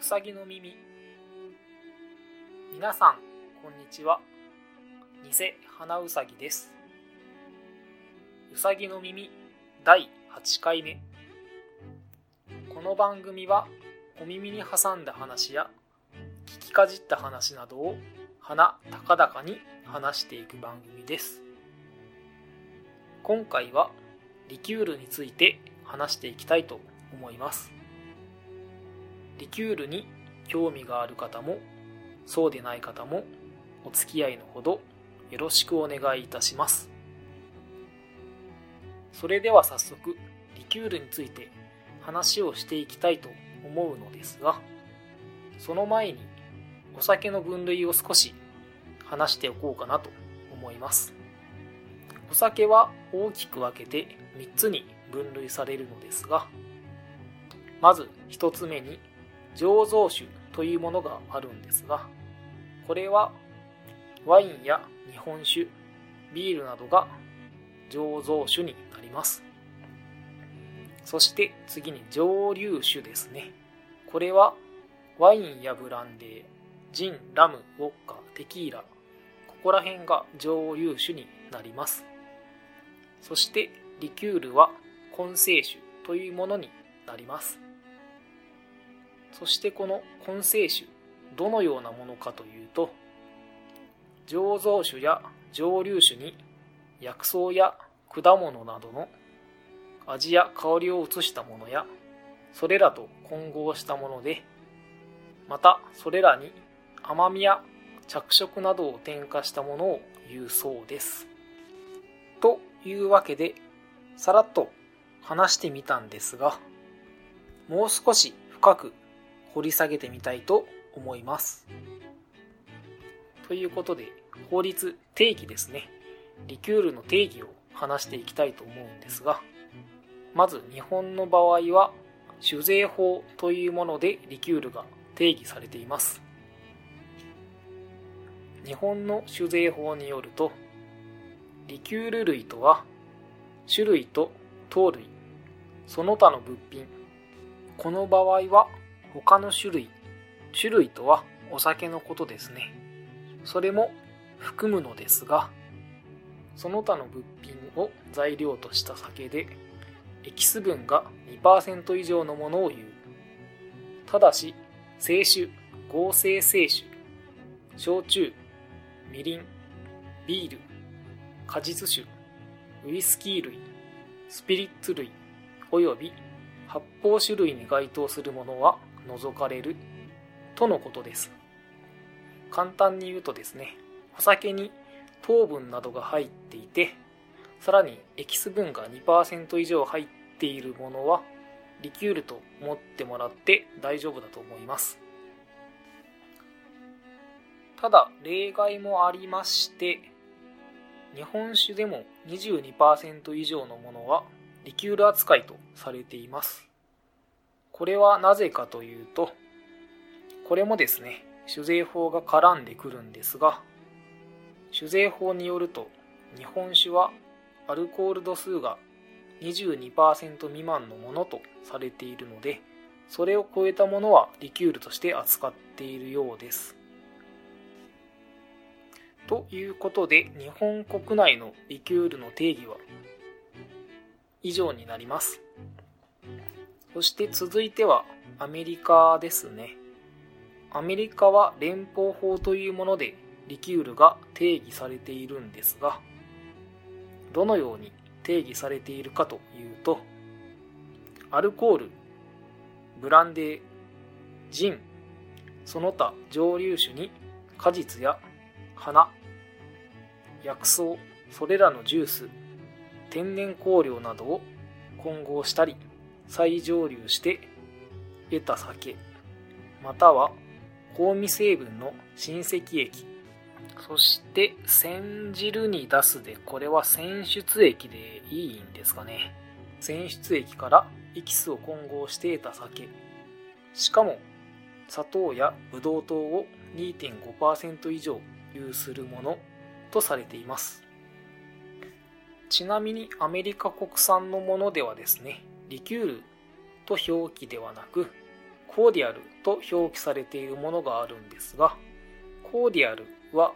うさぎの耳。皆さんこんにちは。偽花うさぎです。うさぎの耳第8回目。この番組はお耳に挟んだ話や聞きかじった話などを鼻高々に話していく番組です。今回はリキュールについて話していきたいと思います。リキュールに興味がある方もそうでない方もお付き合いのほどよろしくお願いいたします。それでは早速リキュールについて話をしていきたいと思うのですがその前にお酒の分類を少し話しておこうかなと思います。お酒は大きく分けて3つに分類されるのですがまず1つ目に醸造酒というものがあるんですがこれはワインや日本酒ビールなどが醸造酒になります。そして次に蒸留酒ですね。これはワインやブランデージンラムウォッカテキーラここら辺が蒸留酒になります。そしてリキュールは混成酒というものになります。そしてこの混成酒どのようなものかというと醸造酒や蒸留酒に薬草や果物などの味や香りを移したものやそれらと混合したものでまたそれらに甘みや着色などを添加したものを言うそうです。というわけでさらっと話してみたんですがもう少し深く掘り下げてみたいと思います。ということで法律定義ですね。リキュールの定義を話していきたいと思うんですがまず日本の場合は酒税法というものでリキュールが定義されています。日本の酒税法によるとリキュール類とは種類と糖類その他の物品この場合は他の種類種類とはお酒のことですね。それも含むのですがその他の物品を材料とした酒でエキス分が2%以上のものを言う。ただし清酒合成清酒焼酎みりんビール果実酒ウイスキー類スピリッツ類および発泡酒類に該当するものは除かれるとのことです簡単に言うとですねお酒に糖分などが入っていてさらにエキス分が2%以上入っているものはリキュールと思ってもらって大丈夫だと思いますただ例外もありまして日本酒でも22%以上のものはリキュール扱いとされています。これはなぜかというと、これもですね、酒税法が絡んでくるんですが、酒税法によると日本酒はアルコール度数が22%未満のものとされているので、それを超えたものはリキュールとして扱っているようです。ということで日本国内のリキュールの定義は以上になりますそして続いてはアメリカですね。アメリカは連邦法というものでリキュールが定義されているんですがどのように定義されているかというとアルコールブランデージンその他蒸留酒に果実や花薬草それらのジュース天然香料などを混合したり再蒸留して得た酒または香味成分の親戚液そして煎じるに出すでこれは選出液でいいんですかね。選出液からエキスを混合して得た酒。しかも砂糖やブドウ糖を2.5%以上有するものとされています。ちなみにアメリカ国産のものではですねリキュールと表記ではなくコーディアルと表記されているものがあるんですが、コーディアルは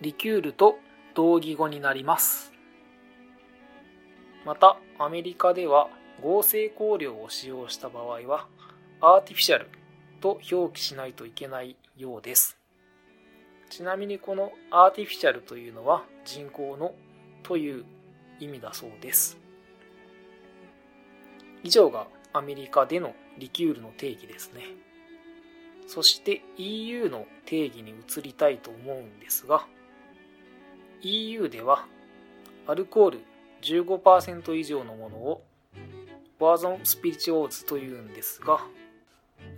リキュールと同義語になります。また、アメリカでは合成香料を使用した場合は、アーティフィシャルと表記しないといけないようです。ちなみにこのアーティフィシャルというのは人工のという意味だそうです。以上がアメリカでのリキュールの定義ですね。そして EU の定義に移りたいと思うんですが、EU ではアルコール15%以上のものをワーゾンスピリチュオーズというんですが、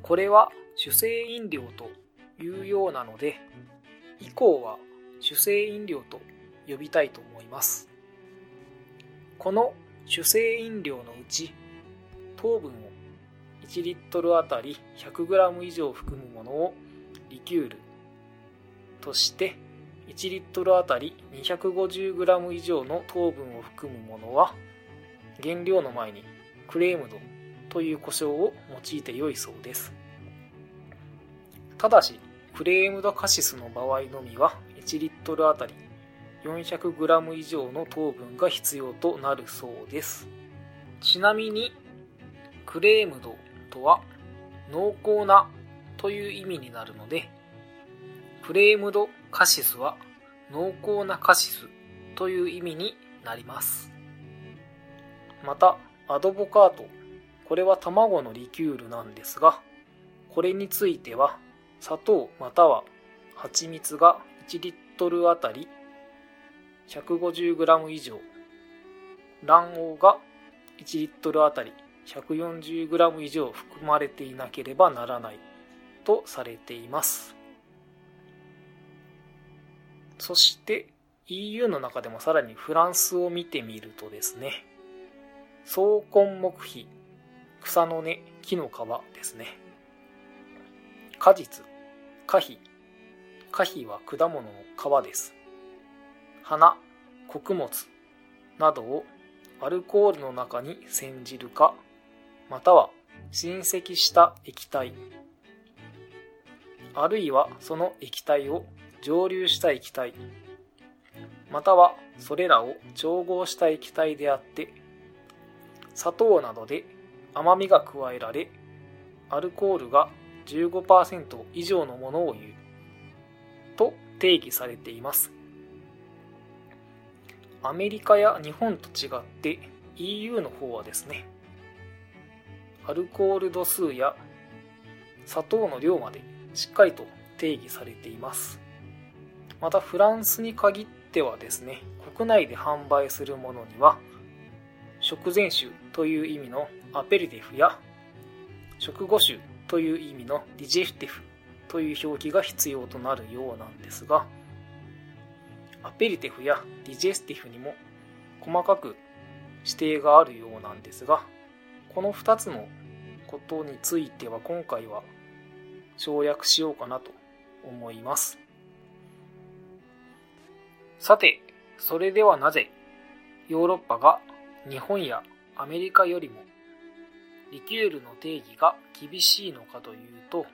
これは主成飲料というようなので、以降は主成飲料と呼びたいと思います。この主成飲料のうち、糖分を1リットルあたり 100g 以上含むものをリキュールとして1リットルあたり 250g 以上の糖分を含むものは原料の前にクレームドという故障を用いて良いそうです。ただしクレームドカシスの場合のみは1リットルあたり 400g 以上の糖分が必要となるそうです。ちなみにクレームドとは濃厚なという意味になるのでクレームドカシスは濃厚なカシスという意味になります。またアドボカート。これは卵のリキュールなんですがこれについては砂糖または蜂蜜が1リットルあたり 150g 以上。卵黄が1リットルあたり。140g 以上含まれていなければならないとされています。そして EU の中でもさらにフランスを見てみるとですね草根木皮草の根木の皮ですね。果実果皮。果皮は果物の皮です。花穀物などをアルコールの中に煎じるかまたは浸積した液体。あるいはその液体を蒸留した液体。またはそれらを調合した液体であって砂糖などで甘みが加えられアルコールが15%以上のものを言う。と定義されています。アメリカや日本と違って EU の方はですねアルコール度数や砂糖の量までしっかりと定義されています。またフランスに限ってはですね国内で販売するものには食前酒という意味のアペリティフや食後酒という意味のディジェフティフという表記が必要となるようなんですがアペリティフやディジェスティフにも細かく指定があるようなんですがこの2つのことについては今回は省略しようかなと思います。さて、それではなぜヨーロッパが日本やアメリカよりもリキュールの定義が厳しいのかというと、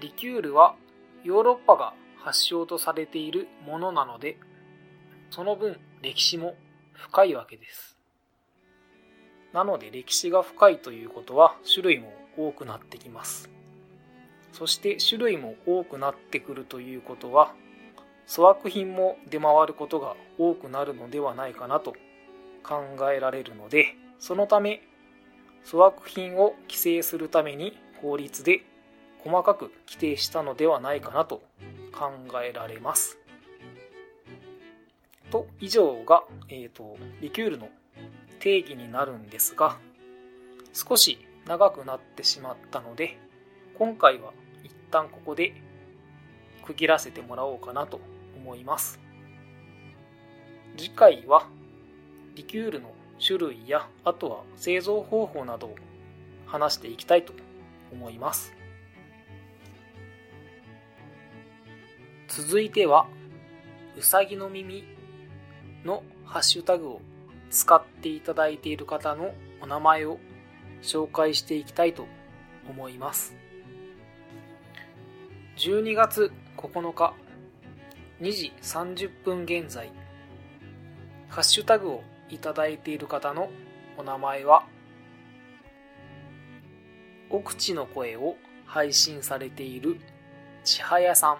リキュールはヨーロッパが発祥とされているものなので、その分歴史も深いわけです。なので歴史が深いということは種類も多くなってきます。そして種類も多くなってくるということは粗悪品も出回ることが多くなるのではないかなと考えられるのでそのため粗悪品を規制するために法律で細かく規定したのではないかなと考えられます。と以上が、えーとリキュールの定義になるんですが少し長くなってしまったので今回は一旦ここで区切らせてもらおうかなと思います。次回はリキュールの種類やあとは製造方法などを話していきたいと思います。続いてはうさぎの耳のハッシュタグを使っていただいている方のお名前を紹介していきたいと思います。12月9日2時30分現在、ハッシュタグをいただいている方のお名前は、奥地の声を配信されているちはやさん、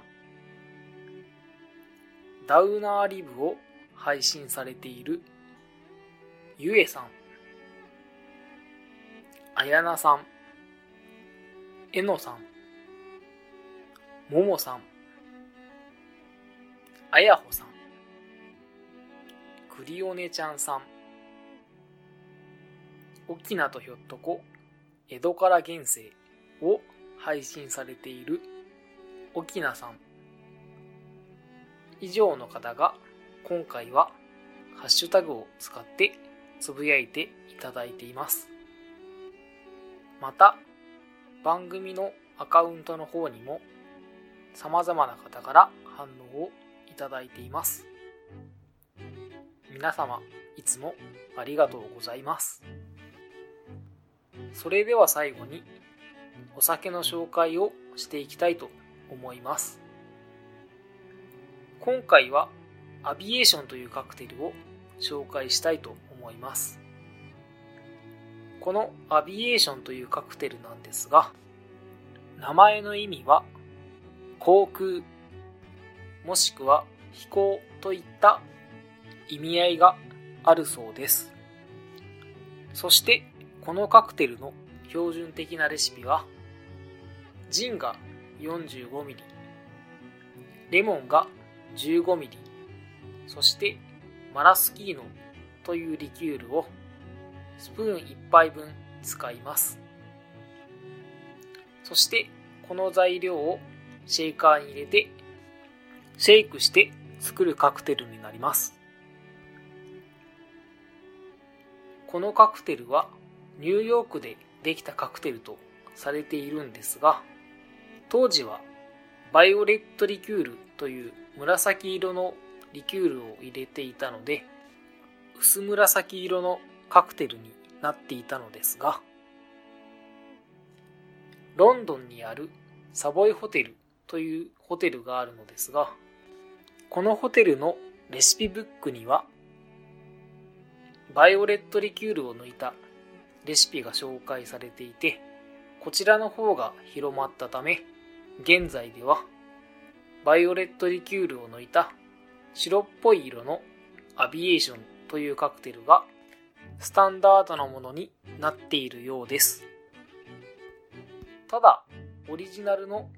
ダウナーリブを配信されているゆえさん、あやなさん、えのさん、ももさん、あやほさん、くりおねちゃんさん、おきなとひょっとこ、江戸から現世を配信されているおきなさん。以上の方が今回はハッシュタグを使ってつぶやいていただいています。また、番組のアカウントの方にも様々な方から反応をいただいています。皆様、いつもありがとうございます。それでは最後にお酒の紹介をしていきたいと思います。今回はアビエーションというカクテルを紹介したいと思います。このアビエーションというカクテルなんですが、名前の意味は航空もしくは飛行といった意味合いがあるそうです。そしてこのカクテルの標準的なレシピはジンが 45ml レモンが 15ml そしてマラスキーノというリキュールをスプーン1杯分使います。そしてこの材料をシェイカーに入れてシェイクして作るカクテルになります。このカクテルはニューヨークでできたカクテルとされているんですが当時はバイオレットリキュールという紫色のリキュールを入れていたので薄紫色のカクテルになっていたのですがロンドンにあるサボイホテルというホテルがあるのですがこのホテルのレシピブックにはバイオレットリキュールを抜いたレシピが紹介されていてこちらの方が広まったため現在ではバイオレットリキュールを抜いた白っぽい色のアビエーションというカクテルがスタンダードなものになっているようです。ただ、オリジナルの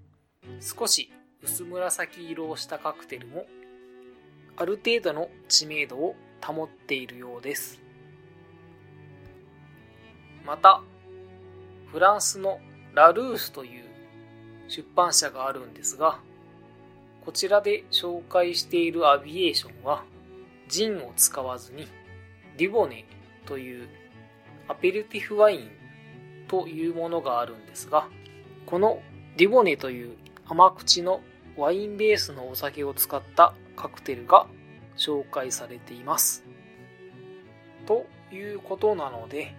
少し薄紫色をしたカクテルもある程度の知名度を保っているようです。また、フランスのラルースという出版社があるんですが、こちらで紹介しているアビエーションは、ジンを使わずに、リボネというアペルティフワインというものがあるんですが、このリボネという甘口のワインベースのお酒を使ったカクテルが紹介されています。ということなので、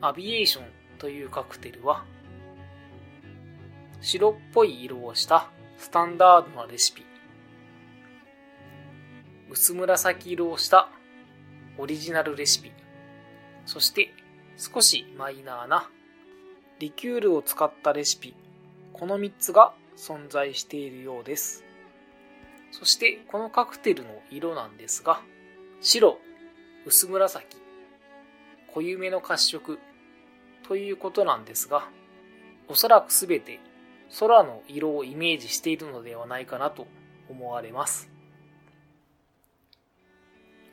アビエーションというカクテルは白っぽい色をしたスタンダードなレシピ薄紫色をしたオリジナルレシピ。そして少しマイナーなリキュールを使ったレシピ。この3つが存在しているようです。そしてこのカクテルの色なんですが白薄紫濃ゆめの褐色ということなんですがおそらくすべて空の色をイメージしているのではないかなと思われます。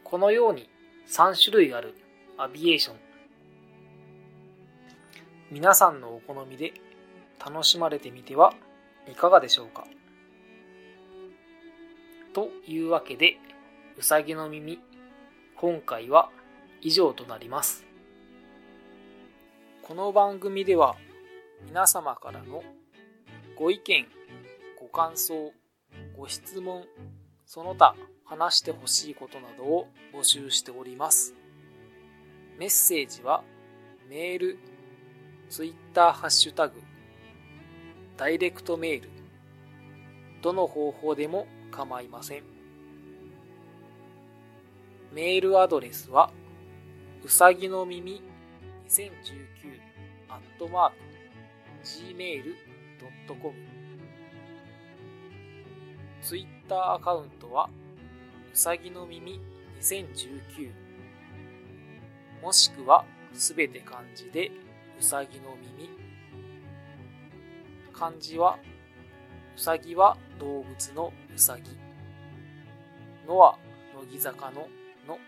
このように3種類あるアビエーション。皆さんのお好みで楽しまれてみてはいかがでしょうか？というわけで、うさぎの耳、今回は以上となります。この番組では皆様からのご意見、ご感想、ご質問、その他話してほしいことなどを募集しております。メッセージはメール、ツイッターハッシュタグ、ダイレクトメール、どの方法でも構いません。メールアドレスは、うさぎの耳2019アットマーク gmail.com ツイッターアカウントはうさぎの耳2019もしくはすべて漢字でうさぎの耳。漢字はうさぎは動物のうさぎ。のは乃木坂のの。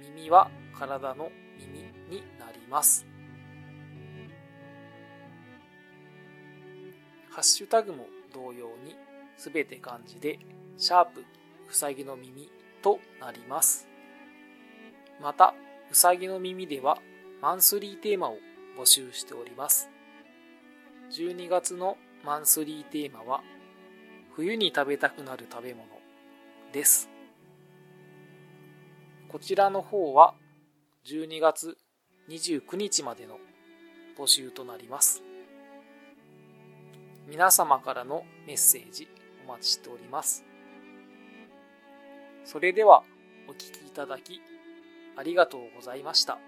耳は体の耳になります。ハッシュタグも同様にすべて漢字でシャープうさぎの耳となります。また、うさぎの耳ではマンスリーテーマを募集しております。12月のマンスリーテーマは冬に食べたくなる食べ物です。こちらの方は12月29日までの募集となります。皆様からのメッセージ待ちしております。それではお聴きいただきありがとうございました。